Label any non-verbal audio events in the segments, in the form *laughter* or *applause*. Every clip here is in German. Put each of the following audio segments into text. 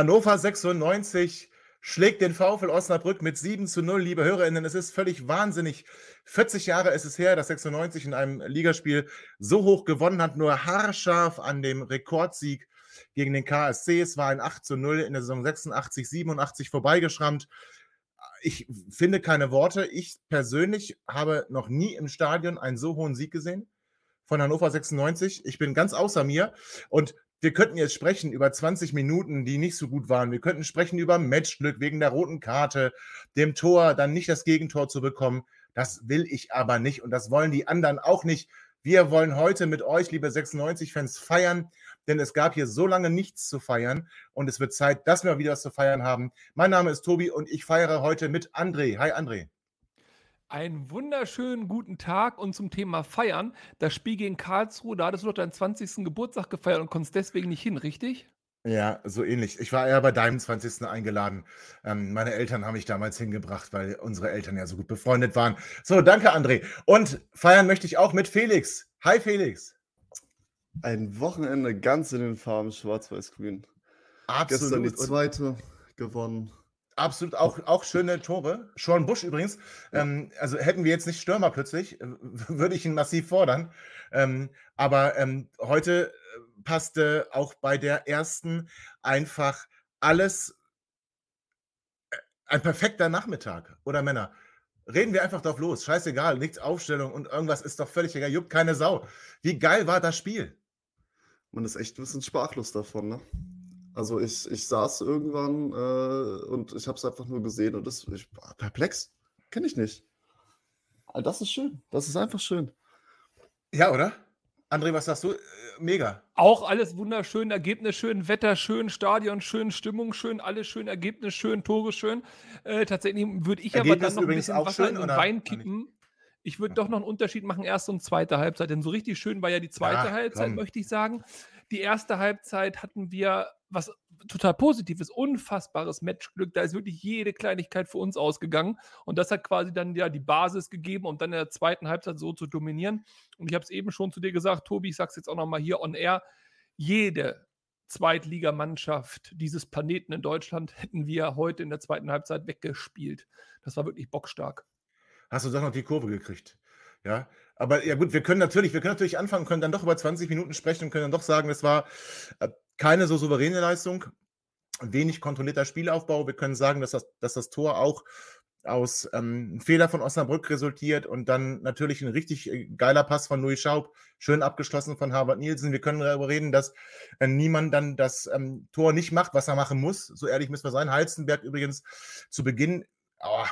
Hannover 96 schlägt den VfL Osnabrück mit 7 zu 0, liebe Hörerinnen. Es ist völlig wahnsinnig. 40 Jahre ist es her, dass 96 in einem Ligaspiel so hoch gewonnen hat, nur haarscharf an dem Rekordsieg gegen den KSC. Es war ein 8 zu 0 in der Saison 86, 87 vorbeigeschrammt. Ich finde keine Worte. Ich persönlich habe noch nie im Stadion einen so hohen Sieg gesehen von Hannover 96. Ich bin ganz außer mir. Und wir könnten jetzt sprechen über 20 Minuten, die nicht so gut waren. Wir könnten sprechen über Matchglück wegen der roten Karte, dem Tor, dann nicht das Gegentor zu bekommen. Das will ich aber nicht und das wollen die anderen auch nicht. Wir wollen heute mit euch, liebe 96-Fans, feiern, denn es gab hier so lange nichts zu feiern und es wird Zeit, dass wir wieder was zu feiern haben. Mein Name ist Tobi und ich feiere heute mit André. Hi André. Einen wunderschönen guten Tag und zum Thema Feiern. Das Spiel gegen Karlsruhe, da hattest du doch deinen 20. Geburtstag gefeiert und konntest deswegen nicht hin, richtig? Ja, so ähnlich. Ich war eher bei deinem 20. eingeladen. Ähm, meine Eltern haben mich damals hingebracht, weil unsere Eltern ja so gut befreundet waren. So, danke, André. Und feiern möchte ich auch mit Felix. Hi, Felix. Ein Wochenende ganz in den Farben Schwarz-Weiß-Grün. Absolut. Gestern die zweite gewonnen. Absolut, auch, auch schöne Tore. Sean Busch übrigens. Ähm, also hätten wir jetzt nicht Stürmer plötzlich, äh, würde ich ihn massiv fordern. Ähm, aber ähm, heute äh, passte auch bei der ersten einfach alles. Äh, ein perfekter Nachmittag, oder Männer? Reden wir einfach drauf los. Scheißegal, nichts Aufstellung und irgendwas ist doch völlig egal. Juckt keine Sau. Wie geil war das Spiel? Man ist echt ein bisschen sprachlos davon, ne? Also ich, ich saß irgendwann äh, und ich habe es einfach nur gesehen und das ich, perplex. Kenne ich nicht. Aber das ist schön. Das ist einfach schön. Ja, oder? André, was sagst du? Äh, mega. Auch alles wunderschön, Ergebnis schön, Wetter schön, Stadion schön, Stimmung schön, alles schön, Ergebnis schön, Tore schön. Äh, tatsächlich würde ich Ergebnis aber dann noch ein bisschen Wasser schön, in den Wein kippen. Ich würde doch noch einen Unterschied machen, erste und zweite Halbzeit. Denn so richtig schön war ja die zweite Ja, Halbzeit, komm. möchte ich sagen. Die erste Halbzeit hatten wir was total Positives, unfassbares Matchglück. Da ist wirklich jede Kleinigkeit für uns ausgegangen. Und das hat quasi dann ja die Basis gegeben, um dann in der zweiten Halbzeit so zu dominieren. Und ich habe es eben schon zu dir gesagt, Tobi, ich sage es jetzt auch nochmal hier on air. Jede Zweitligamannschaft dieses Planeten in Deutschland *laughs* hätten wir heute in der zweiten Halbzeit weggespielt. Das war wirklich bockstark. Hast du doch noch die Kurve gekriegt. Ja, aber ja gut, wir können natürlich, wir können natürlich anfangen, können dann doch über 20 Minuten sprechen und können dann doch sagen, es war äh, keine so souveräne Leistung, wenig kontrollierter Spielaufbau. Wir können sagen, dass das, dass das Tor auch aus ähm, einem Fehler von Osnabrück resultiert und dann natürlich ein richtig äh, geiler Pass von Louis Schaub, schön abgeschlossen von Harvard Nielsen. Wir können darüber reden, dass äh, niemand dann das ähm, Tor nicht macht, was er machen muss. So ehrlich müssen wir sein. Heizenberg übrigens zu Beginn oh,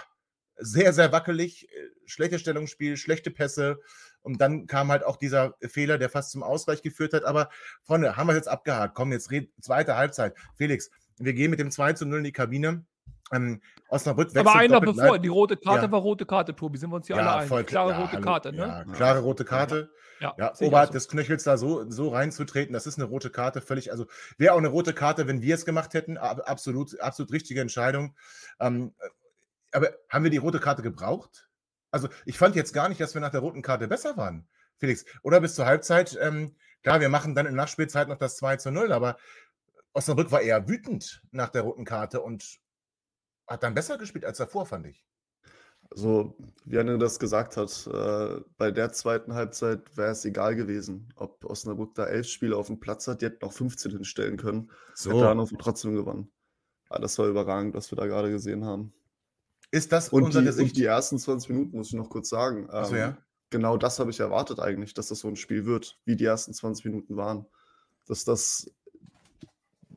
sehr, sehr wackelig, äh, schlechtes Stellungsspiel, schlechte Pässe. Und dann kam halt auch dieser Fehler, der fast zum Ausgleich geführt hat. Aber Freunde, haben wir es jetzt abgehakt. Komm, jetzt red, zweite Halbzeit. Felix, wir gehen mit dem 2 zu 0 in die Kabine. Ähm, Osnabrück wechselt Aber einer bevor, die rote Karte Ja. war rote Karte, Tobi, sind wir uns hier alle ja, einig. voll Klare ja, rote Karte, ne? Ja, klare rote Karte. Ja, oberhalb so. des Knöchels da so, so reinzutreten, das ist eine rote Karte, völlig, also wäre auch eine rote Karte, wenn wir es gemacht hätten, ab- absolut, absolut richtige Entscheidung. Ähm, äh, aber haben wir die rote Karte gebraucht? Also ich fand jetzt gar nicht, dass wir nach der roten Karte besser waren, Felix. Oder bis zur Halbzeit, ähm, klar, wir machen dann in Nachspielzeit noch das 2 zu 0, aber Osnabrück war eher wütend nach der roten Karte und hat dann besser gespielt als davor, fand ich. Also, wie Anne das gesagt hat, äh, bei der zweiten Halbzeit wäre es egal gewesen, ob Osnabrück da elf Spieler auf dem Platz hat, die hätten auch 15 hinstellen können. Hätte Hannover trotzdem gewonnen. Ja, das war überragend, was wir da gerade gesehen haben. Ist das Und unser die, Gesicht? und die ersten 20 Minuten muss ich noch kurz sagen. Ach so, ähm, ja? Genau das habe ich erwartet eigentlich, dass das so ein Spiel wird, wie die ersten 20 Minuten waren. Dass das,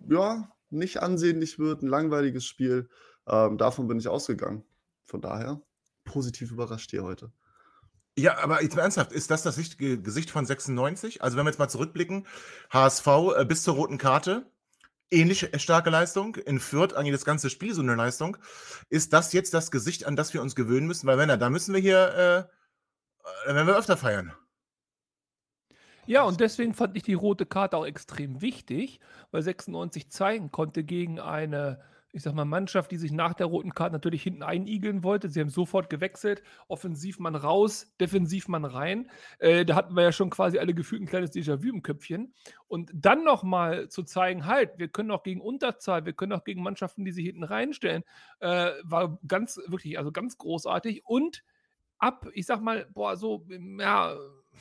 ja, nicht ansehnlich wird, ein langweiliges Spiel. Ähm, davon bin ich ausgegangen. Von daher positiv überrascht hier heute. Ja, aber jetzt mal ernsthaft, ist das das Gesicht von 96? Also wenn wir jetzt mal zurückblicken, HSV äh, bis zur roten Karte, ähnlich starke Leistung, in Fürth eigentlich das ganze Spiel so eine Leistung. Ist das jetzt das Gesicht, an das wir uns gewöhnen müssen? Weil wenn er, da müssen wir hier, äh, äh, wenn wir öfter feiern. Ja, und deswegen fand ich die rote Karte auch extrem wichtig, weil 96 zeigen konnte gegen eine ich sag mal, Mannschaft, die sich nach der roten Karte natürlich hinten einigeln wollte. Sie haben sofort gewechselt. Offensiv man raus, defensiv man rein. Äh, da hatten wir ja schon quasi alle gefühlt ein kleines Déjà-vu im Köpfchen. Und dann nochmal zu zeigen, halt, wir können auch gegen Unterzahl, wir können auch gegen Mannschaften, die sich hinten reinstellen, äh, war ganz, wirklich, also ganz großartig. Und ab, ich sag mal, boah, so, ja,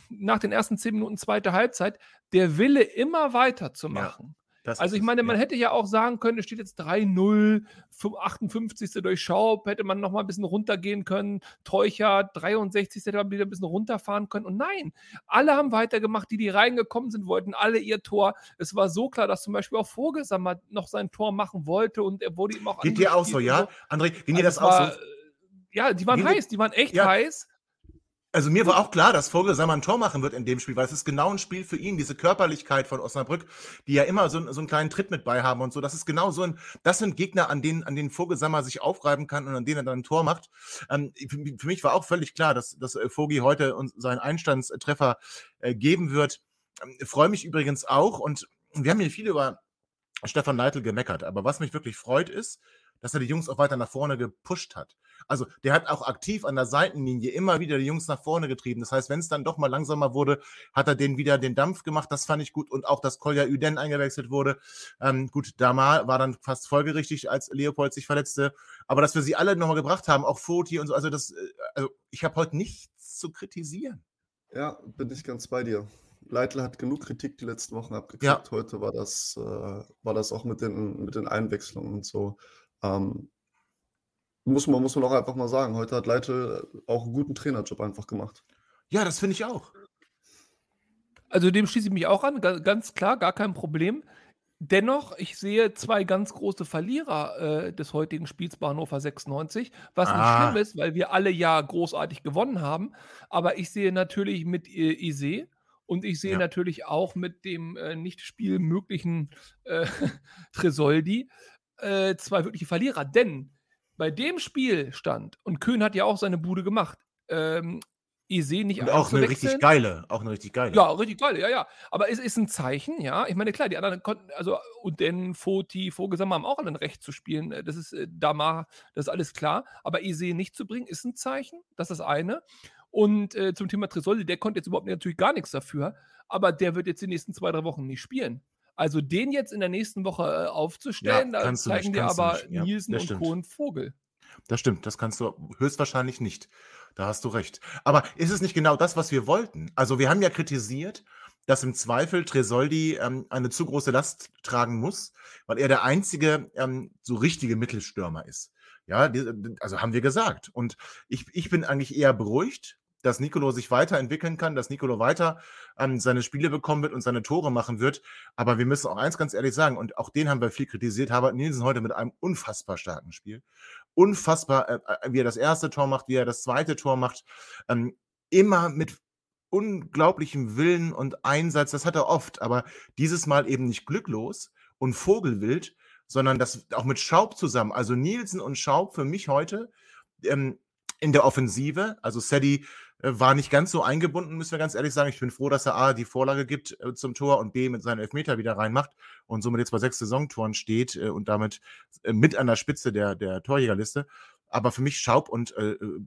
nach den ersten zehn Minuten zweite Halbzeit, der Wille immer weiter zu machen. Ja. Das also ich meine, man ja. hätte ja auch sagen können, es steht jetzt 3-0, 58. durch Schaub, hätte man noch mal ein bisschen runtergehen können, Teucher, 63. hätte man wieder ein bisschen runterfahren können und nein, alle haben weitergemacht, die, die reingekommen sind, wollten alle ihr Tor. Es war so klar, dass zum Beispiel auch Vogelsammer noch sein Tor machen wollte und er wurde ihm auch Geht dir auch so, ja? So. André, ging dir also das auch so? Ja, die waren heiß, die waren echt ja. heiß. Also mir war auch klar, dass Vogelsammer ein Tor machen wird in dem Spiel, weil es ist genau ein Spiel für ihn, diese Körperlichkeit von Osnabrück, die ja immer so, so einen kleinen Tritt mit bei haben und so. Das ist genau so ein, das sind Gegner, an denen, an denen Vogelsammer sich aufreiben kann und an denen er dann ein Tor macht. Ähm, für, für, mich war auch völlig klar, dass, dass äh, Vogi heute uns seinen Einstandstreffer äh, geben wird. Ähm, freue mich übrigens auch und wir haben hier viel über Stefan Leitl gemeckert, aber was mich wirklich freut ist, dass er die Jungs auch weiter nach vorne gepusht hat. Also der hat auch aktiv an der Seitenlinie immer wieder die Jungs nach vorne getrieben. Das heißt, wenn es dann doch mal langsamer wurde, hat er denen wieder den Dampf gemacht. Das fand ich gut. Und auch, dass Kolja Üden eingewechselt wurde. Ähm, gut, Damar war dann fast folgerichtig, als Leopold sich verletzte. Aber dass wir sie alle nochmal gebracht haben, auch Foti und so, also das, äh, also ich habe heute nichts zu kritisieren. Ja, bin ich ganz bei dir. Leitl hat genug Kritik die letzten Wochen abgekriegt. Ja. Heute war das, äh, war das auch mit den, mit den Einwechslungen und so. Ähm, muss man, muss man auch einfach mal sagen. Heute hat Leite auch einen guten Trainerjob einfach gemacht. Ja, das finde ich auch. Also dem schließe ich mich auch an, ganz klar, gar kein Problem. Dennoch, ich sehe zwei ganz große Verlierer äh, des heutigen Spiels bei Hannover 96, was ah. nicht schlimm ist, weil wir alle ja großartig gewonnen haben. Aber ich sehe natürlich mit äh, Ise und ich sehe ja. natürlich auch mit dem äh, nicht spielmöglichen äh, *laughs* Tresoldi äh, zwei wirkliche Verlierer. Denn bei dem Spielstand, und Köhn hat ja auch seine Bude gemacht, ähm, sehe nicht und auch eine richtig geile, auch eine richtig geile. Ja, richtig geile, ja, ja. Aber es ist ein Zeichen, ja. Ich meine, klar, die anderen konnten, also und den Foti, Vogelsammer haben auch ein Recht zu spielen. Das ist äh, Damar, das ist alles klar. Aber Ise nicht zu bringen, ist ein Zeichen. Das ist das eine. Und äh, zum Thema Tresoldi, der konnte jetzt überhaupt natürlich gar nichts dafür. Aber der wird jetzt die nächsten zwei, drei Wochen nicht spielen. Also den jetzt in der nächsten Woche äh, aufzustellen, ja, da zeigen dir aber ja, Nielsen und Kohn Vogel. Das stimmt, das kannst du höchstwahrscheinlich nicht. Da hast du recht. Aber ist es nicht genau das, was wir wollten? Also wir haben ja kritisiert, dass im Zweifel Tresoldi ähm, eine zu große Last tragen muss, weil er der einzige ähm, so richtige Mittelstürmer ist. Ja, also haben wir gesagt. Und ich, ich bin eigentlich eher beruhigt, dass Nicolo sich weiterentwickeln kann, dass Nicolo weiter ähm, seine Spiele bekommen wird und seine Tore machen wird. Aber wir müssen auch eins ganz ehrlich sagen, und auch den haben wir viel kritisiert, Herbert Nielsen heute mit einem unfassbar starken Spiel. Unfassbar, äh, äh, wie er das erste Tor macht, wie er das zweite Tor macht. Ähm, immer mit unglaublichem Willen und Einsatz. Das hat er oft, aber dieses Mal eben nicht glücklos und vogelwild, sondern das auch mit Schaub zusammen. Also Nielsen und Schaub für mich heute ähm, in der Offensive. Also Sadie war nicht ganz so eingebunden, müssen wir ganz ehrlich sagen. Ich bin froh, dass er A, die Vorlage gibt äh, zum Tor und B, mit seinen Elfmeter wieder reinmacht und somit jetzt bei sechs Saisontoren steht äh, und damit äh, mit an der Spitze der, der Torjägerliste. Aber für mich Schaub und äh, äh,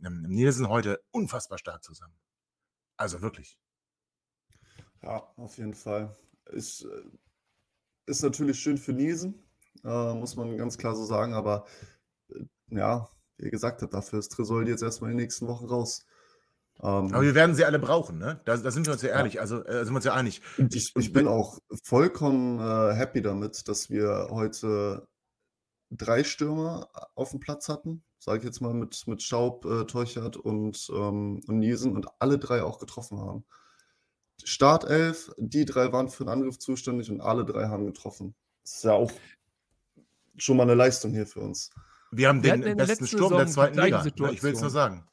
Nielsen heute unfassbar stark zusammen. Also wirklich. Ja, auf jeden Fall. Ist, ist natürlich schön für Nielsen, muss man ganz klar so sagen, aber ja, wie ihr gesagt habt, dafür ist Tresoldi jetzt erstmal in den nächsten Wochen raus. Ähm, Aber wir werden sie alle brauchen, ne? Da, da sind wir uns ja ehrlich, ja. also äh, sind wir uns ja einig. Ich, ich bin auch vollkommen äh, happy damit, dass wir heute drei Stürmer auf dem Platz hatten, sage ich jetzt mal mit, mit Schaub, äh, Teuchert und, ähm, und Niesen und alle drei auch getroffen haben. Startelf, die drei waren für den Angriff zuständig und alle drei haben getroffen. Das ist ja auch schon mal eine Leistung hier für uns. Wir haben den wir besten Sturm Saison der zweiten Liga. Situation. Ich will es nur sagen.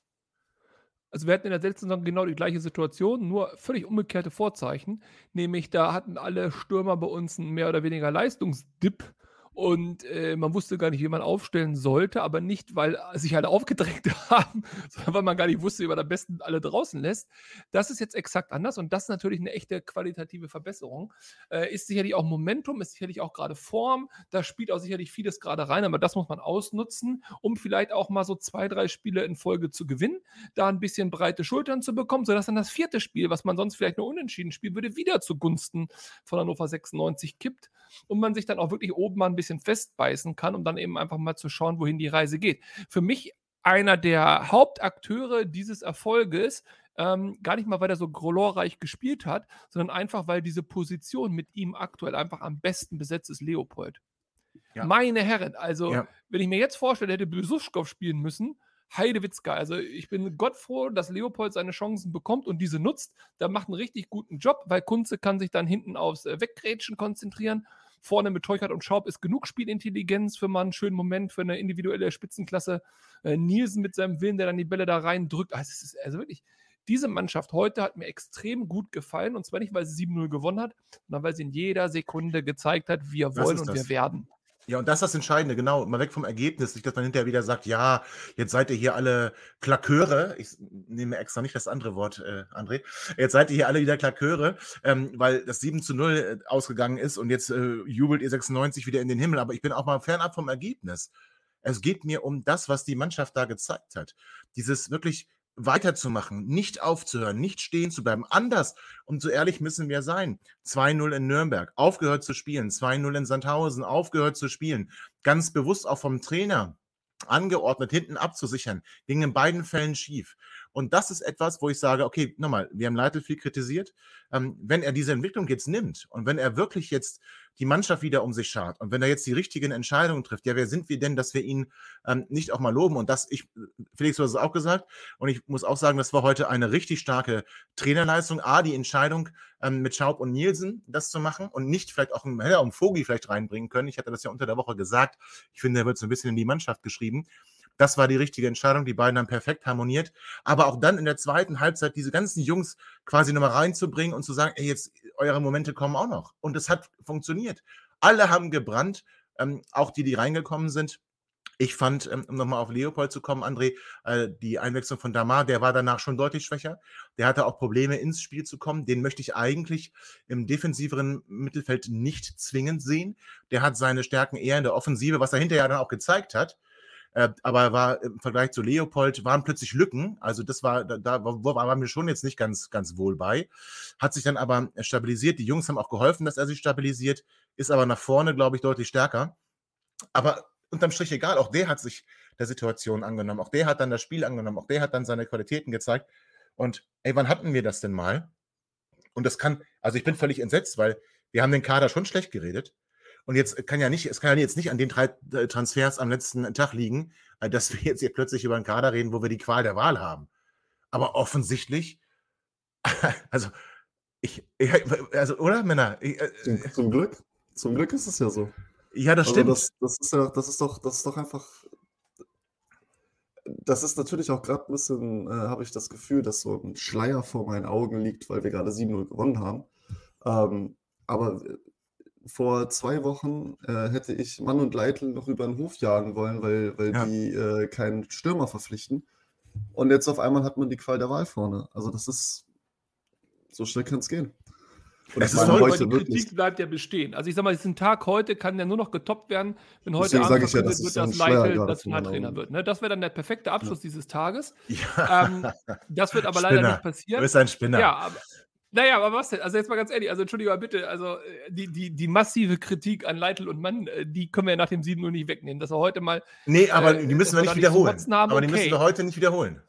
Also wir hatten in der letzten Saison genau die gleiche Situation, nur völlig umgekehrte Vorzeichen. Nämlich da hatten alle Stürmer bei uns einen mehr oder weniger Leistungsdip und äh, man wusste gar nicht, wie man aufstellen sollte, aber nicht, weil sich alle aufgedrängt *laughs* haben, sondern weil man gar nicht wusste, wie man am besten alle draußen lässt. Das ist jetzt exakt anders und das ist natürlich eine echte qualitative Verbesserung. Äh, ist sicherlich auch Momentum, ist sicherlich auch gerade Form, da spielt auch sicherlich vieles gerade rein, aber das muss man ausnutzen, um vielleicht auch mal so zwei, drei Spiele in Folge zu gewinnen, da ein bisschen breite Schultern zu bekommen, sodass dann das vierte Spiel, was man sonst vielleicht nur unentschieden spielen würde, wieder zugunsten von Hannover 96 kippt und man sich dann auch wirklich oben mal ein bisschen festbeißen kann, um dann eben einfach mal zu schauen, wohin die Reise geht. Für mich einer der Hauptakteure dieses Erfolges, ähm, gar nicht mal, weil er so glorreich gespielt hat, sondern einfach, weil diese Position mit ihm aktuell einfach am besten besetzt ist, Leopold. Ja. Meine Herren, also ja. wenn ich mir jetzt vorstelle, hätte Besuschkow spielen müssen, Heidewitzka. Also ich bin Gott froh, dass Leopold seine Chancen bekommt und diese nutzt. Der macht einen richtig guten Job, weil Kunze kann sich dann hinten aufs äh, Weggrätschen konzentrieren. Vorne mit Teuchert und Schaub ist genug Spielintelligenz für mal einen schönen Moment, für eine individuelle Spitzenklasse. Äh, Nielsen mit seinem Willen, der dann die Bälle da reindrückt. Also, es ist also wirklich, diese Mannschaft heute hat mir extrem gut gefallen. Und zwar nicht, weil sie 7-0 gewonnen hat, sondern weil sie in jeder Sekunde gezeigt hat, wir wollen und wir werden. Ja, und das ist das Entscheidende, genau. Mal weg vom Ergebnis, nicht, dass man hinterher wieder sagt, ja, jetzt seid ihr hier alle Klaköre. Ich nehme extra nicht das andere Wort, äh, André. Jetzt seid ihr hier alle wieder Klaköre, ähm, weil das 7 zu 0 äh, ausgegangen ist und jetzt äh, jubelt ihr 96 wieder in den Himmel. Aber ich bin auch mal fernab vom Ergebnis. Es geht mir um das, was die Mannschaft da gezeigt hat. Dieses wirklich weiterzumachen, nicht aufzuhören, nicht stehen zu bleiben. Anders, und so ehrlich müssen wir sein. 2-0 in Nürnberg, aufgehört zu spielen. 2-0 in Sandhausen, aufgehört zu spielen. Ganz bewusst auch vom Trainer angeordnet, hinten abzusichern. Ging in beiden Fällen schief. Und das ist etwas, wo ich sage, okay, nochmal, wir haben Leitl viel kritisiert. Ähm, wenn er diese Entwicklung jetzt nimmt und wenn er wirklich jetzt die Mannschaft wieder um sich schart und wenn er jetzt die richtigen Entscheidungen trifft, ja, wer sind wir denn, dass wir ihn ähm, nicht auch mal loben? Und das, ich, Felix, du hast es auch gesagt, und ich muss auch sagen, das war heute eine richtig starke Trainerleistung. A, die Entscheidung ähm, mit Schaub und Nielsen, das zu machen und nicht vielleicht auch einen Heller Vogi vielleicht reinbringen können. Ich hatte das ja unter der Woche gesagt. Ich finde, er wird so ein bisschen in die Mannschaft geschrieben. Das war die richtige Entscheidung. Die beiden haben perfekt harmoniert. Aber auch dann in der zweiten Halbzeit diese ganzen Jungs quasi nochmal reinzubringen und zu sagen, ey, jetzt eure Momente kommen auch noch. Und es hat funktioniert. Alle haben gebrannt, ähm, auch die, die reingekommen sind. Ich fand, ähm, um nochmal auf Leopold zu kommen, André, äh, die Einwechslung von Damar, der war danach schon deutlich schwächer. Der hatte auch Probleme, ins Spiel zu kommen. Den möchte ich eigentlich im defensiveren Mittelfeld nicht zwingend sehen. Der hat seine Stärken eher in der Offensive, was er hinterher dann auch gezeigt hat. Äh, aber war im Vergleich zu Leopold waren plötzlich Lücken. Also das war, da, da war mir schon jetzt nicht ganz, ganz wohl bei. Hat sich dann aber stabilisiert. Die Jungs haben auch geholfen, dass er sich stabilisiert, ist aber nach vorne, glaube ich, deutlich stärker. Aber unterm Strich egal, auch der hat sich der Situation angenommen. Auch der hat dann das Spiel angenommen. Auch der hat dann seine Qualitäten gezeigt. Und ey, wann hatten wir das denn mal? Und das kann, also ich bin völlig entsetzt, weil wir haben den Kader schon schlecht geredet. Und jetzt kann ja nicht, es kann ja jetzt nicht an den drei äh, Transfers am letzten Tag liegen, äh, dass wir jetzt hier plötzlich über einen Kader reden, wo wir die Qual der Wahl haben. Aber offensichtlich, *laughs* also ich, also oder Männer? Ich, äh, zum, Glück, zum Glück ist es ja so. Ja, das also stimmt. Das, das, ist ja, das ist doch, das ist doch einfach. Das ist natürlich auch gerade ein bisschen, äh, habe ich das Gefühl, dass so ein Schleier vor meinen Augen liegt, weil wir gerade 7-0 gewonnen haben. Ähm, aber vor zwei Wochen äh, hätte ich Mann und Leitl noch über den Hof jagen wollen, weil, weil ja. die äh, keinen Stürmer verpflichten. Und jetzt auf einmal hat man die Qual der Wahl vorne. Also das ist, so schnell kann es gehen. Und es ist heute die Kritik bleibt ja bestehen. Also ich sag mal, diesen Tag heute kann ja nur noch getoppt werden, wenn heute Abend ja, das wird, dass Leitl Nationaltrainer wird. Ne? Das wäre dann der perfekte Abschluss ja. dieses Tages. Ja. *laughs* Ähm, das wird aber Spinner. leider nicht passieren. Du bist ein Spinner. Ja, aber, naja, aber was denn? Also jetzt mal ganz ehrlich, also entschuldige mal bitte, also äh, die, die, die massive Kritik an Leitl und Mann, äh, die können wir ja nach dem 7 nur nicht wegnehmen. Dass er heute mal. Nee, aber äh, die müssen wir nicht wiederholen. Haben, aber die okay. müssen wir heute nicht wiederholen.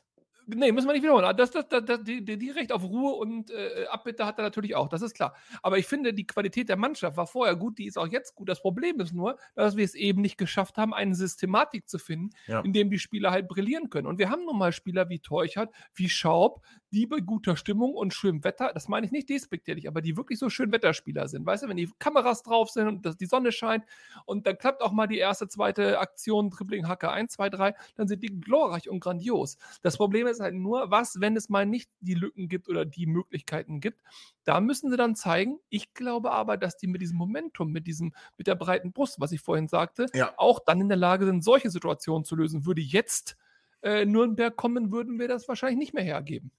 Nee, müssen wir nicht wiederholen. Das, das, das, das, die, die Recht auf Ruhe und äh, Abbitte hat er natürlich auch, das ist klar. Aber ich finde, die Qualität der Mannschaft war vorher gut, die ist auch jetzt gut. Das Problem ist nur, dass wir es eben nicht geschafft haben, eine Systematik zu finden, ja. in dem die Spieler halt brillieren können. Und wir haben nun mal Spieler wie Teuchert, wie Schaub, die bei guter Stimmung und schönem Wetter, das meine ich nicht despektierlich, aber die wirklich so schön Wetterspieler sind. Weißt du, wenn die Kameras drauf sind und die Sonne scheint und dann klappt auch mal die erste, zweite Aktion, Dribbling, Hacke 1, 2, 3, dann sind die glorreich und grandios. Das Problem ist halt nur, was, wenn es mal nicht die Lücken gibt oder die Möglichkeiten gibt. Da müssen sie dann zeigen. Ich glaube aber, dass die mit diesem Momentum, mit diesem, mit der breiten Brust, was ich vorhin sagte, ja. auch dann in der Lage sind, solche Situationen zu lösen. Würde jetzt äh, Nürnberg kommen, würden wir das wahrscheinlich nicht mehr hergeben.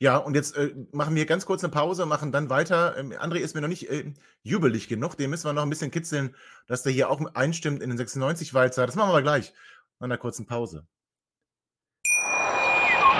Ja, und jetzt äh, machen wir ganz kurz eine Pause, machen dann weiter. Ähm, André ist mir noch nicht äh, jubelig genug. Den müssen wir noch ein bisschen kitzeln, dass der hier auch einstimmt in den 96-Walzer. Das machen wir gleich. Nach einer kurzen Pause.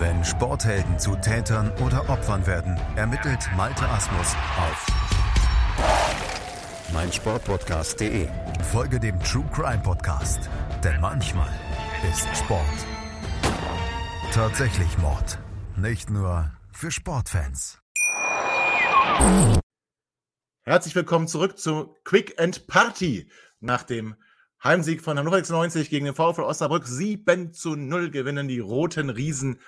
Wenn Sporthelden zu Tätern oder Opfern werden, ermittelt Malte Asmus auf meinsportpodcast.de. Folge dem True Crime Podcast, denn manchmal ist Sport tatsächlich Mord. Nicht nur für Sportfans. Herzlich willkommen zurück zu Quick and Party nach dem Heimsieg von Hannover 96 gegen den VfL Osnabrück. 7 zu 0 gewinnen die Roten Riesen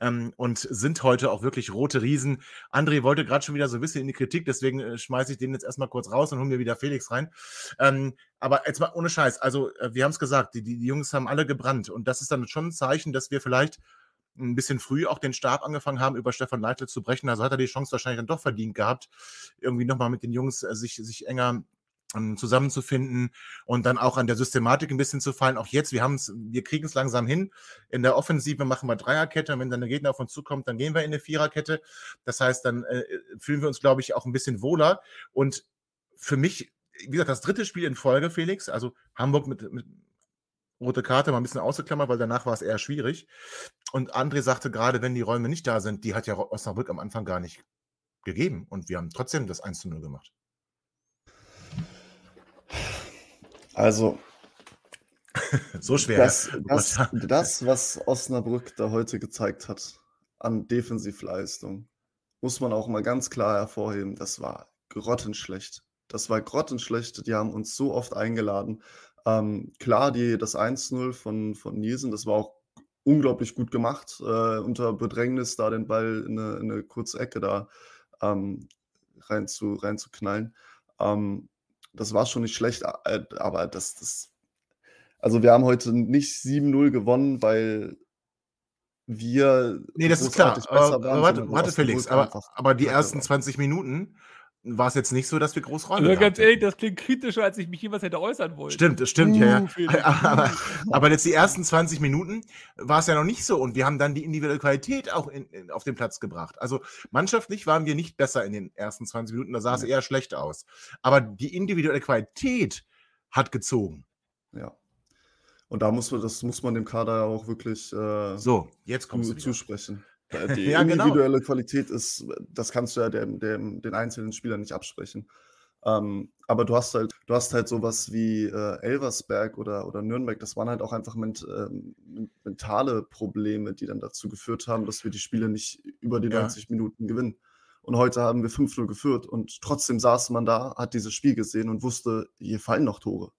ähm, und sind heute auch wirklich rote Riesen. André wollte gerade schon wieder so ein bisschen in die Kritik, deswegen äh, schmeiße ich den jetzt erstmal kurz raus und hole mir wieder Felix rein. Ähm, aber jetzt mal ohne Scheiß, also äh, wir haben es gesagt, die, die, Jungs haben alle gebrannt und das ist dann schon ein Zeichen, dass wir vielleicht ein bisschen früh auch den Stab angefangen haben, über Stefan Leitl zu brechen. Also hat er die Chance wahrscheinlich dann doch verdient gehabt, irgendwie nochmal mit den Jungs äh, sich, sich enger zusammenzufinden und dann auch an der Systematik ein bisschen zu fallen. Auch jetzt, wir haben es, wir kriegen es langsam hin. In der Offensive machen wir Dreierkette und wenn dann der Gegner auf uns zukommt, dann gehen wir in eine Viererkette. Das heißt, dann äh, fühlen wir uns, glaube ich, auch ein bisschen wohler. Und für mich, wie gesagt, das dritte Spiel in Folge, Felix, also Hamburg mit, mit rote Karte mal ein bisschen ausgeklammert, weil danach war es eher schwierig. Und André sagte gerade, wenn die Räume nicht da sind, die hat ja Osnabrück am Anfang gar nicht gegeben. Und wir haben trotzdem das 1 zu 0 gemacht. Also, so schwer. Das, das, das, was Osnabrück da heute gezeigt hat an Defensivleistung, muss man auch mal ganz klar hervorheben. Das war grottenschlecht. Das war grottenschlecht. Die haben uns so oft eingeladen. Ähm, klar, die, das 1-0 von, von Nielsen, das war auch unglaublich gut gemacht. Äh, unter Bedrängnis da den Ball in eine, in eine kurze Ecke da ähm, rein, zu, rein zu knallen. Ähm, das war schon nicht schlecht, äh, aber das, das also wir haben heute nicht 7-0 gewonnen, weil wir. Nee, das ist klar. Aber, waren, warte, warte Felix, aber, aber die ersten 20 Minuten war es jetzt nicht so, dass wir groß Räume also ganz ehrlich, das klingt kritischer, als ich mich jemals hätte äußern wollen. Stimmt, das stimmt, uh, ja. ja. *laughs* Aber, aber, jetzt die ersten 20 Minuten war es ja noch nicht so und wir haben dann die individuelle Qualität auch in, in, auf den Platz gebracht. Also mannschaftlich waren wir nicht besser in den ersten 20 Minuten, da sah es eher schlecht aus. Aber die individuelle Qualität hat gezogen. Ja. Und da muss man, das muss man dem Kader auch wirklich äh, so, jetzt kommst zu, zusprechen. Die *laughs* ja, genau. individuelle genau. Qualität ist, das kannst du ja dem, dem, den einzelnen Spielern nicht absprechen. Ähm, aber du hast halt, du hast halt sowas wie äh, Elversberg oder, oder Nürnberg, das waren halt auch einfach ment, äh, mentale Probleme, die dann dazu geführt haben, dass wir die Spiele nicht über die ja. 90 Minuten gewinnen. Und heute haben wir 5-0 geführt und trotzdem saß man da, hat dieses Spiel gesehen und wusste, hier fallen noch Tore.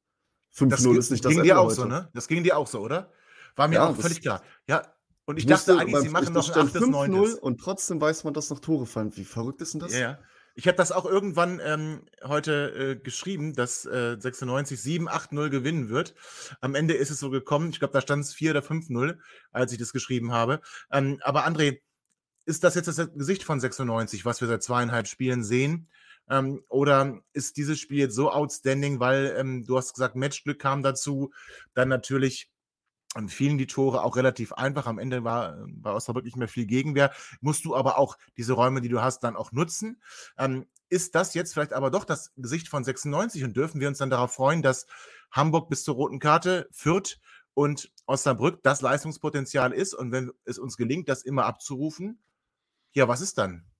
5-0 ist nicht das ging Ende dir auch heute. so, ne? Das ging dir auch so, oder? War mir ja, auch völlig klar. Ja, und ich dachte eigentlich, sie machen noch ein 8 9 und trotzdem weiß man, dass noch Tore fallen. Wie verrückt ist denn das? Ja, ja. Ich habe das auch irgendwann ähm, heute äh, geschrieben, dass äh, 96 7-8-0 gewinnen wird. Am Ende ist es so gekommen. Ich glaube, da stand es 4 oder 5-0, als ich das geschrieben habe. Ähm, aber André, ist das jetzt das Gesicht von 96, was wir seit zweieinhalb Spielen sehen? Ähm, oder ist dieses Spiel jetzt so outstanding, weil ähm, du hast gesagt, Matchglück kam dazu, dann natürlich fielen die Tore auch relativ einfach. Am Ende war bei Osnabrück nicht mehr viel Gegenwehr. Musst du aber auch diese Räume, die du hast, dann auch nutzen. Ähm, ist das jetzt vielleicht aber doch das Gesicht von 96 und dürfen wir uns dann darauf freuen, dass Hamburg bis zur roten Karte, Fürth und Osnabrück das Leistungspotenzial ist und wenn es uns gelingt, das immer abzurufen, ja, was ist dann?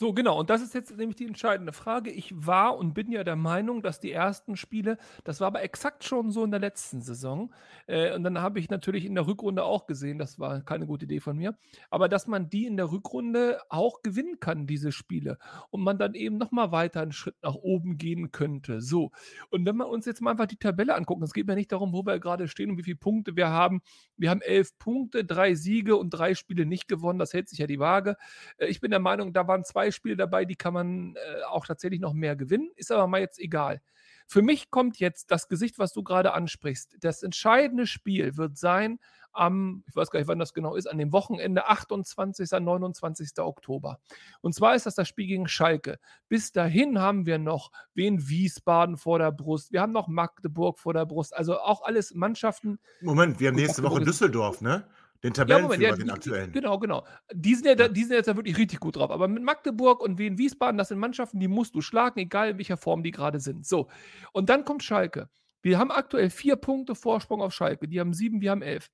So, genau. Und das ist jetzt nämlich die entscheidende Frage. Ich war und bin ja der Meinung, dass die ersten Spiele, das war aber exakt schon so in der letzten Saison. Äh, und dann habe ich natürlich in der Rückrunde auch gesehen, das war keine gute Idee von mir, aber dass man die in der Rückrunde auch gewinnen kann, diese Spiele. Und man dann eben nochmal weiter einen Schritt nach oben gehen könnte. So. Und wenn wir uns jetzt mal einfach die Tabelle angucken, es geht mir nicht darum, wo wir gerade stehen und wie viele Punkte wir haben. Wir haben elf Punkte, drei Siege und drei Spiele nicht gewonnen. Das hält sich ja die Waage. Äh, ich bin der Meinung, da waren zwei Spiele dabei, die kann man äh, auch tatsächlich noch mehr gewinnen. Ist aber mal jetzt egal. Für mich kommt jetzt das Gesicht, was du gerade ansprichst. Das entscheidende Spiel wird sein am, ich weiß gar nicht, wann das genau ist, an dem Wochenende 28. 29. Oktober. Und zwar ist das das Spiel gegen Schalke. Bis dahin haben wir noch Wien Wiesbaden vor der Brust. Wir haben noch Magdeburg vor der Brust. Also auch alles Mannschaften. Moment, wir haben nächste Woche Düsseldorf, ne? Den Tabellenführer, ja, Moment, ja, den aktuellen. Genau, genau. Die sind, ja, ja. die sind jetzt ja wirklich richtig gut drauf. Aber mit Magdeburg und Wien Wiesbaden, das sind Mannschaften, die musst du schlagen, egal in welcher Form die gerade sind. So. Und dann kommt Schalke. Wir haben aktuell vier Punkte Vorsprung auf Schalke. Die haben sieben, wir haben elf.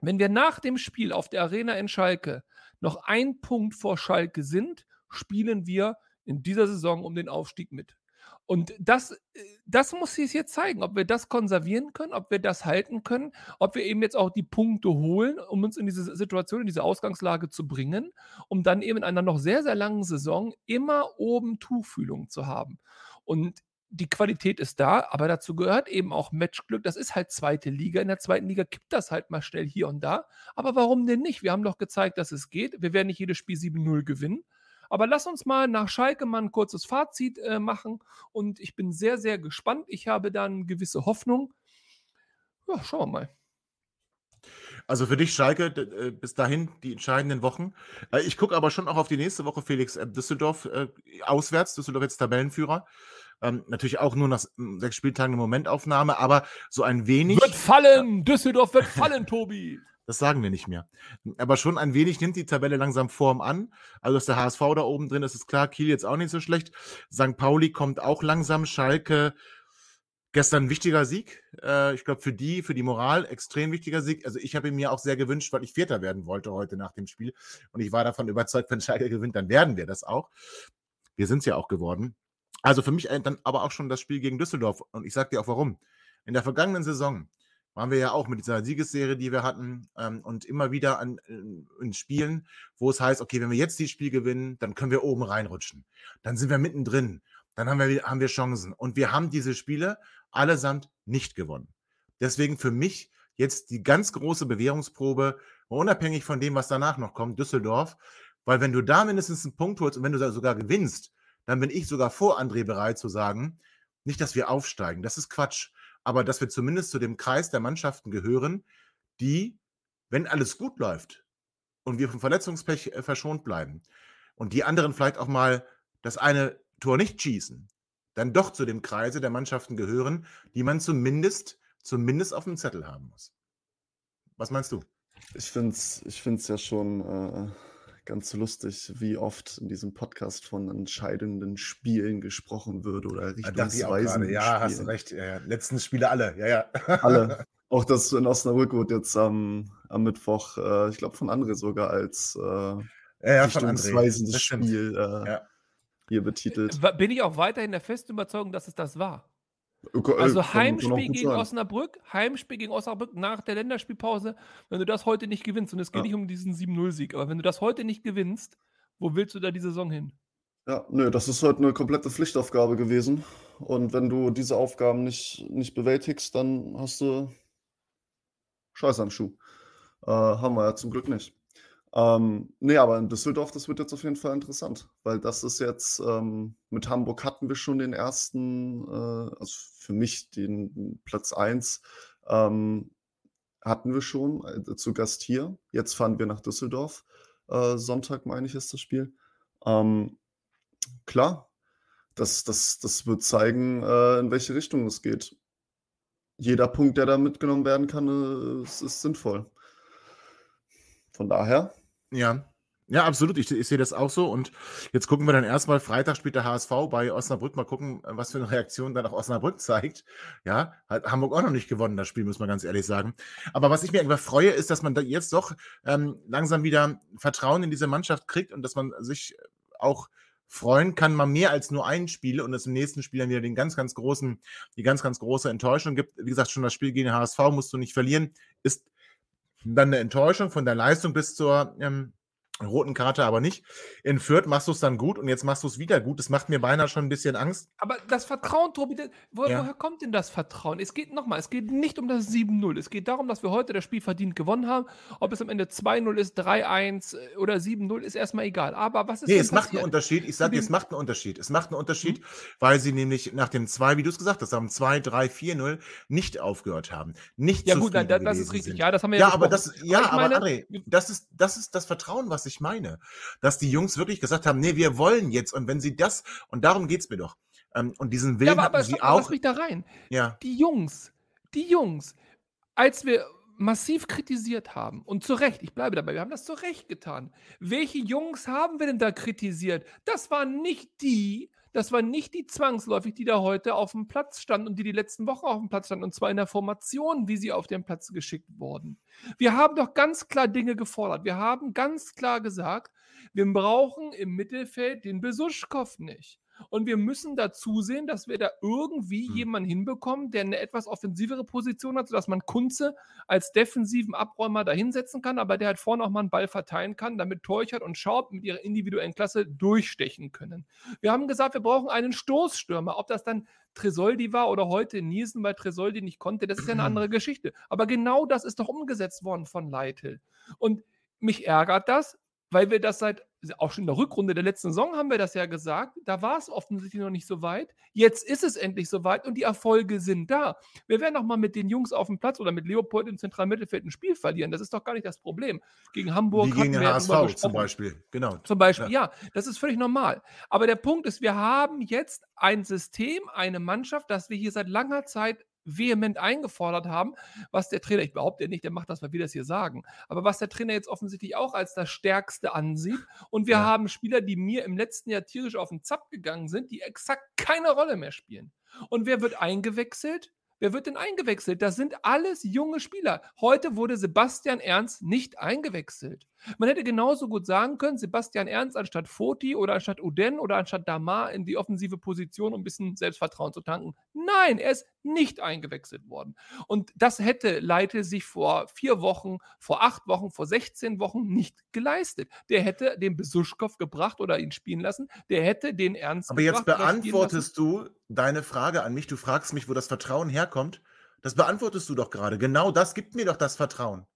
Wenn wir nach dem Spiel auf der Arena in Schalke noch ein Punkt vor Schalke sind, spielen wir in dieser Saison um den Aufstieg mit. Und das, äh, das muss sich jetzt zeigen, ob wir das konservieren können, ob wir das halten können, ob wir eben jetzt auch die Punkte holen, um uns in diese Situation, in diese Ausgangslage zu bringen, um dann eben in einer noch sehr, sehr langen Saison immer oben Tuchfühlung zu haben. Und die Qualität ist da, aber dazu gehört eben auch Matchglück. Das ist halt zweite Liga. In der zweiten Liga kippt das halt mal schnell hier und da. Aber warum denn nicht? Wir haben doch gezeigt, dass es geht. Wir werden nicht jedes Spiel 7-0 gewinnen. Aber lass uns mal nach Schalke mal ein kurzes Fazit äh, machen. Und ich bin sehr, sehr gespannt. Ich habe da eine gewisse Hoffnung. Ja, schauen wir mal. Also für dich, Schalke, äh, bis dahin die entscheidenden Wochen. Äh, ich gucke aber schon auch auf die nächste Woche, Felix. Äh, Düsseldorf auswärts, Düsseldorf jetzt Tabellenführer. Ähm, natürlich auch nur nach hm, sechs Spieltagen eine Momentaufnahme, aber so ein wenig. Wird fallen! Düsseldorf wird fallen, Tobi! Das sagen wir nicht mehr. Aber schon ein wenig nimmt die Tabelle langsam Form an. Also ist der HSV da oben drin, das ist klar. Kiel jetzt auch nicht so schlecht. St. Pauli kommt auch langsam. Schalke gestern ein wichtiger Sieg. Äh, ich glaube, für die, für die Moral extrem wichtiger Sieg. Also ich habe ihn mir auch sehr gewünscht, weil ich Vierter werden wollte heute nach dem Spiel. Und ich war davon überzeugt, wenn Schalke gewinnt, dann werden wir das auch. Wir sind es ja auch geworden. Also für mich dann aber auch schon das Spiel gegen Düsseldorf. Und ich sage dir auch warum. In der vergangenen Saison waren wir ja auch mit dieser Siegesserie, die wir hatten, ähm, und immer wieder an, in, in, Spielen, wo es heißt, okay, wenn wir jetzt dieses Spiel gewinnen, dann können wir oben reinrutschen. Dann sind wir mittendrin. Dann haben wir, haben wir Chancen. Und wir haben diese Spiele allesamt nicht gewonnen. Deswegen für mich jetzt die ganz große Bewährungsprobe, unabhängig von dem, was danach noch kommt, Düsseldorf. Weil wenn du da mindestens einen Punkt holst und wenn du da sogar gewinnst, dann bin ich sogar vor André bereit zu sagen, nicht, dass wir aufsteigen. Das ist Quatsch aber dass wir zumindest zu dem Kreis der Mannschaften gehören, die, wenn alles gut läuft und wir vom Verletzungspech äh, verschont bleiben und die anderen vielleicht auch mal das eine Tor nicht schießen, dann doch zu dem Kreise der Mannschaften gehören, die man zumindest, zumindest auf dem Zettel haben muss. Was meinst du? Ich finde es ich find's ja schon äh, ganz lustig, wie oft in diesem Podcast von entscheidenden Spielen gesprochen wird oder richtungsweisenden Ja, Spielen. hast du recht. Ja, ja. Letzten Spiele alle, ja, ja. *laughs* Alle. Auch das in Osnabrück wird jetzt am, am Mittwoch, äh, ich glaube von André sogar als äh, ja, ja, richtungsweisendes Spiel äh, ja. hier betitelt. Bin ich auch weiterhin der festen Überzeugung, dass es das war? Also Heimspiel gegen sein. Osnabrück, Heimspiel gegen Osnabrück nach der Länderspielpause, wenn du das heute nicht gewinnst, und es geht ja. nicht um diesen 7-0-Sieg, aber wenn du das heute nicht gewinnst, wo willst du da die Saison hin? Ja, nö, das ist heute eine komplette Pflichtaufgabe gewesen. Und wenn du diese Aufgaben nicht, nicht bewältigst, dann hast du Scheiß am Schuh. Äh, haben wir ja zum Glück nicht. Ähm, nee, aber in Düsseldorf, das wird jetzt auf jeden Fall interessant, weil das ist jetzt, ähm, mit Hamburg hatten wir schon den ersten, äh, also für mich den Platz 1 ähm, hatten wir schon äh, zu Gast hier. Jetzt fahren wir nach Düsseldorf. Äh, Sonntag, meine ich, ist das Spiel. Ähm, klar, das, das, das wird zeigen, äh, in welche Richtung es geht. jeder Punkt, der da mitgenommen werden kann, äh, ist, ist sinnvoll. Von daher. Ja. Ja, absolut. Ich, ich sehe das auch so. Und jetzt gucken wir dann erstmal, Freitag spielt der HSV bei Osnabrück. Mal gucken, was für eine Reaktion dann auch Osnabrück zeigt. Ja, hat Hamburg auch noch nicht gewonnen, das Spiel, muss man ganz ehrlich sagen. Aber was ich mir einfach freue, ist, dass man da jetzt doch ähm, langsam wieder Vertrauen in diese Mannschaft kriegt und dass man sich auch freuen kann, mal mehr als nur ein Spiel und es im nächsten Spiel dann wieder den ganz, ganz großen, die ganz, ganz große Enttäuschung gibt. Wie gesagt, schon das Spiel gegen den HSV musst du nicht verlieren, ist dann eine Enttäuschung von der Leistung bis zur ähm, roten Karte aber nicht. In Fürth machst du es dann gut und jetzt machst du es wieder gut. Das macht mir beinahe schon ein bisschen Angst. Aber das Vertrauen, Tobi, wo, ja. woher kommt denn das Vertrauen? Es geht nochmal, es geht nicht um das 7-0. Es geht darum, dass wir heute das Spiel verdient gewonnen haben. Ob es am Ende 2-0 ist, 3-1 äh, oder 7-0, ist erstmal egal. Aber was ist Nee, es passiert? macht einen Unterschied. Ich sage, es macht einen Unterschied. Es macht einen Unterschied, mhm. weil sie nämlich nach dem 2, wie du es gesagt hast, am 2, 3, 4-0 nicht aufgehört haben. Nicht ja, gut, da, das ist richtig. Sind. Ja, das haben wir ja. Ja, aber das, ja, aber, meine, André, das ist, das ist das Vertrauen, was ich meine dass die Jungs wirklich gesagt haben, nee, wir wollen jetzt und wenn sie das, und darum geht es mir doch. Ähm, und diesen Willen ja, aber, aber sie auch. Lass mich da rein. Ja. Die Jungs, die Jungs, als wir massiv kritisiert haben. Und zu Recht, ich bleibe dabei, wir haben das zu Recht getan. Welche Jungs haben wir denn da kritisiert? Das waren nicht die, das waren nicht die zwangsläufig, die da heute auf dem Platz standen und die die letzten Wochen auf dem Platz standen, und zwar in der Formation, wie sie auf den Platz geschickt wurden. Wir haben doch ganz klar Dinge gefordert. Wir haben ganz klar gesagt, wir brauchen im Mittelfeld den Besuschkow nicht. Und wir müssen dazu sehen, dass wir da irgendwie hm. jemanden hinbekommen, der eine etwas offensivere Position hat, sodass man Kunze als defensiven Abräumer da hinsetzen kann, aber der halt vorne auch mal einen Ball verteilen kann, damit Teuchert und Schaub mit ihrer individuellen Klasse durchstechen können. Wir haben gesagt, wir brauchen einen Stoßstürmer. Ob das dann Tresoldi war oder heute Niesen, weil Tresoldi nicht konnte, das ist ja eine andere *clears throat* Geschichte. Aber genau das ist doch umgesetzt worden von Leitl. Und mich ärgert das, weil wir das seit, auch schon in der Rückrunde der letzten Saison haben wir das ja gesagt, da war es offensichtlich noch nicht so weit. Jetzt ist es endlich so weit und die Erfolge sind da. Wir werden auch mal mit den Jungs auf dem Platz oder mit Leopold im zentralen Mittelfeld ein Spiel verlieren. Das ist doch gar nicht das Problem. Gegen Hamburg. Wie gegen den HSV zum Beispiel. Genau. Zum Beispiel, ja. ja, das ist völlig normal. Aber der Punkt ist, wir haben jetzt ein System, eine Mannschaft, das wir hier seit langer Zeit vehement eingefordert haben, was der Trainer, ich behaupte nicht, der macht das, weil wir das hier sagen, aber was der Trainer jetzt offensichtlich auch als das Stärkste ansieht. Und wir ja. haben Spieler, die mir im letzten Jahr tierisch auf den Zapp gegangen sind, die exakt keine Rolle mehr spielen. Und wer wird eingewechselt? Wer wird denn eingewechselt? Das sind alles junge Spieler. Heute wurde Sebastian Ernst nicht eingewechselt. Man hätte genauso gut sagen können, Sebastian Ernst anstatt Foti oder anstatt Uden oder anstatt Damar in die offensive Position, um ein bisschen Selbstvertrauen zu tanken. Nein, er ist nicht eingewechselt worden. Und das hätte Leite sich vor vier Wochen, vor acht Wochen, vor 16 Wochen nicht geleistet. Der hätte den Besuschkow gebracht oder ihn spielen lassen. Der hätte den Ernst Aber jetzt beantwortest du deine Frage an mich. Du fragst mich, wo das Vertrauen herkommt. Das beantwortest du doch gerade. Genau das gibt mir doch das Vertrauen.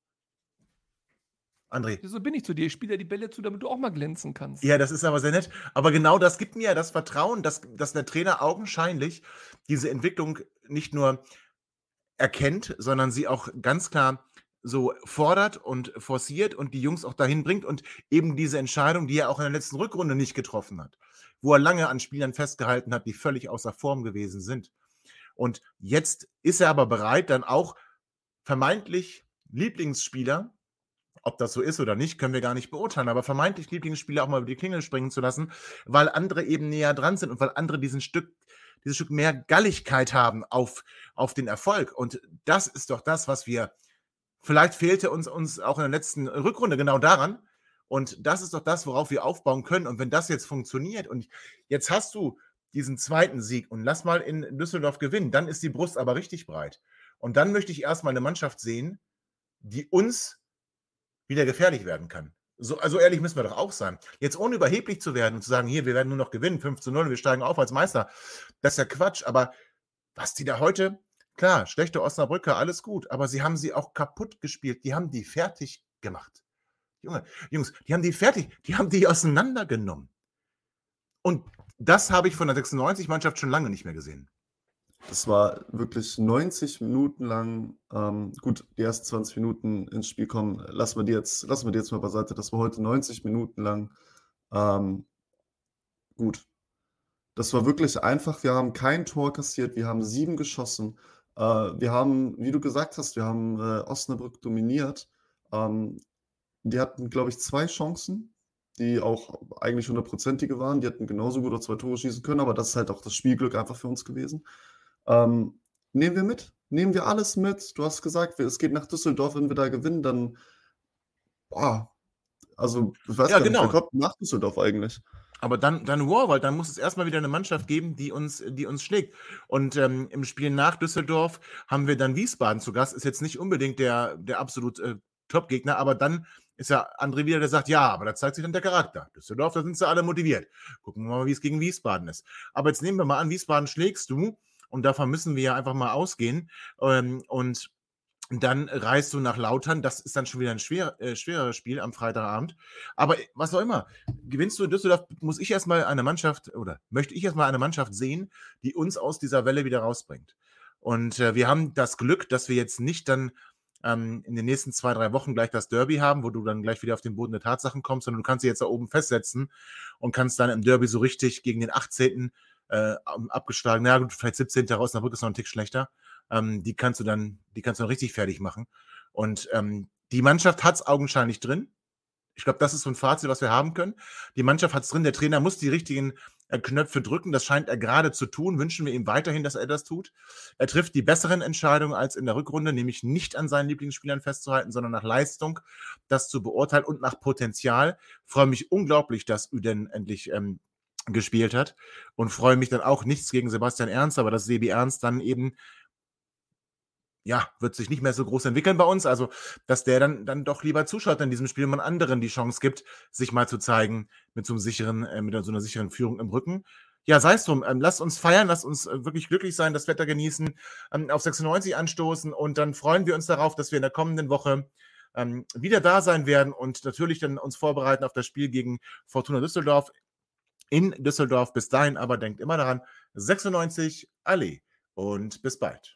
André. So bin ich zu dir. Ich spiele ja die Bälle zu, damit du auch mal glänzen kannst. Ja, das ist aber sehr nett. Aber genau das gibt mir ja das Vertrauen, dass, dass der Trainer augenscheinlich diese Entwicklung nicht nur erkennt, sondern sie auch ganz klar so fordert und forciert und die Jungs auch dahin bringt und eben diese Entscheidung, die er auch in der letzten Rückrunde nicht getroffen hat, wo er lange an Spielern festgehalten hat, die völlig außer Form gewesen sind. Und jetzt ist er aber bereit, dann auch vermeintlich Lieblingsspieler ob das so ist oder nicht, können wir gar nicht beurteilen. Aber vermeintlich Lieblingsspieler auch mal über die Klingel springen zu lassen, weil andere eben näher dran sind und weil andere diesen Stück, dieses Stück mehr Galligkeit haben auf, auf den Erfolg. Und das ist doch das, was wir. Vielleicht fehlte uns, uns auch in der letzten Rückrunde genau daran. Und das ist doch das, worauf wir aufbauen können. Und wenn das jetzt funktioniert und jetzt hast du diesen zweiten Sieg und lass mal in Düsseldorf gewinnen, dann ist die Brust aber richtig breit. Und dann möchte ich erstmal eine Mannschaft sehen, die uns wieder gefährlich werden kann. So, also ehrlich müssen wir doch auch sein. Jetzt ohne überheblich zu werden und zu sagen, hier, wir werden nur noch gewinnen, 5 zu 0, wir steigen auf als Meister. Das ist ja Quatsch. Aber was die da heute, klar, schlechte Osnabrücke, alles gut, aber sie haben sie auch kaputt gespielt. Die haben die fertig gemacht. Junge, Jungs, die haben die fertig, die haben die auseinandergenommen. Und das habe ich von der 96-Mannschaft schon lange nicht mehr gesehen. Das war wirklich 90 Minuten lang. Ähm, gut, die ersten 20 Minuten ins Spiel kommen, lassen wir die jetzt, lassen wir die jetzt mal beiseite. Das war heute 90 Minuten lang. Ähm, gut. Das war wirklich einfach. Wir haben kein Tor kassiert, wir haben sieben geschossen. Äh, wir haben, wie du gesagt hast, wir haben äh, Osnabrück dominiert. Ähm, die hatten, glaube ich, zwei Chancen, die auch eigentlich hundertprozentige waren. Die hätten genauso gut oder zwei Tore schießen können, aber das ist halt auch das Spielglück einfach für uns gewesen. Ähm, nehmen wir mit. Nehmen wir alles mit. Du hast gesagt, es geht nach Düsseldorf, wenn wir da gewinnen, dann boah, also ich weiß Ja, gar nicht, wer genau. kommt nach Düsseldorf eigentlich? Aber dann, dann wow, weil dann muss es erstmal wieder eine Mannschaft geben, die uns, die uns schlägt. Und ähm, im Spiel nach Düsseldorf haben wir dann Wiesbaden zu Gast. Ist jetzt nicht unbedingt der, der absolut äh, Top-Gegner, aber dann ist ja André wieder, der sagt, ja, aber da zeigt sich dann der Charakter. Düsseldorf, da sind sie alle motiviert. Gucken wir mal, wie es gegen Wiesbaden ist. Aber jetzt nehmen wir mal an, Wiesbaden schlägst du und davon müssen wir ja einfach mal ausgehen. Ähm, und dann reist du nach Lautern. Das ist dann schon wieder ein schwer, äh, schwereres Spiel am Freitagabend. Aber was auch immer, gewinnst du in Düsseldorf, muss ich erstmal eine Mannschaft oder möchte ich erstmal eine Mannschaft sehen, die uns aus dieser Welle wieder rausbringt. Und äh, wir haben das Glück, dass wir jetzt nicht dann ähm, in den nächsten zwei, drei Wochen gleich das Derby haben, wo du dann gleich wieder auf den Boden der Tatsachen kommst, sondern du kannst sie jetzt da oben festsetzen und kannst dann im Derby so richtig gegen den 18. Äh, abgeschlagen, na gut, vielleicht 17. raus, Osnabrück ist noch ein Tick schlechter. Ähm, die kannst du dann, die kannst du dann richtig fertig machen. Und ähm, die Mannschaft hat es augenscheinlich drin. Ich glaube, das ist so ein Fazit, was wir haben können. Die Mannschaft hat es drin. Der Trainer muss die richtigen Knöpfe drücken. Das scheint er gerade zu tun. Wünschen wir ihm weiterhin, dass er das tut. Er trifft die besseren Entscheidungen als in der Rückrunde, nämlich nicht an seinen Lieblingsspielern festzuhalten, sondern nach Leistung das zu beurteilen und nach Potenzial. Freue mich unglaublich, dass Üden endlich ähm, gespielt hat und freue mich dann auch nichts gegen Sebastian Ernst, aber dass Sebi Ernst dann eben ja, wird sich nicht mehr so groß entwickeln bei uns. Also, dass der dann, dann doch lieber zuschaut in diesem Spiel und man anderen die Chance gibt, sich mal zu zeigen mit so einem sicheren, äh, mit so einer sicheren Führung im Rücken. Ja, sei es drum. Ähm, lasst uns feiern, lasst uns äh, wirklich glücklich sein, das Wetter genießen, ähm, auf 96 anstoßen und dann freuen wir uns darauf, dass wir in der kommenden Woche ähm, wieder da sein werden und natürlich dann uns vorbereiten auf das Spiel gegen Fortuna Düsseldorf in Düsseldorf. Bis dahin aber denkt immer daran, 96 Allee und bis bald.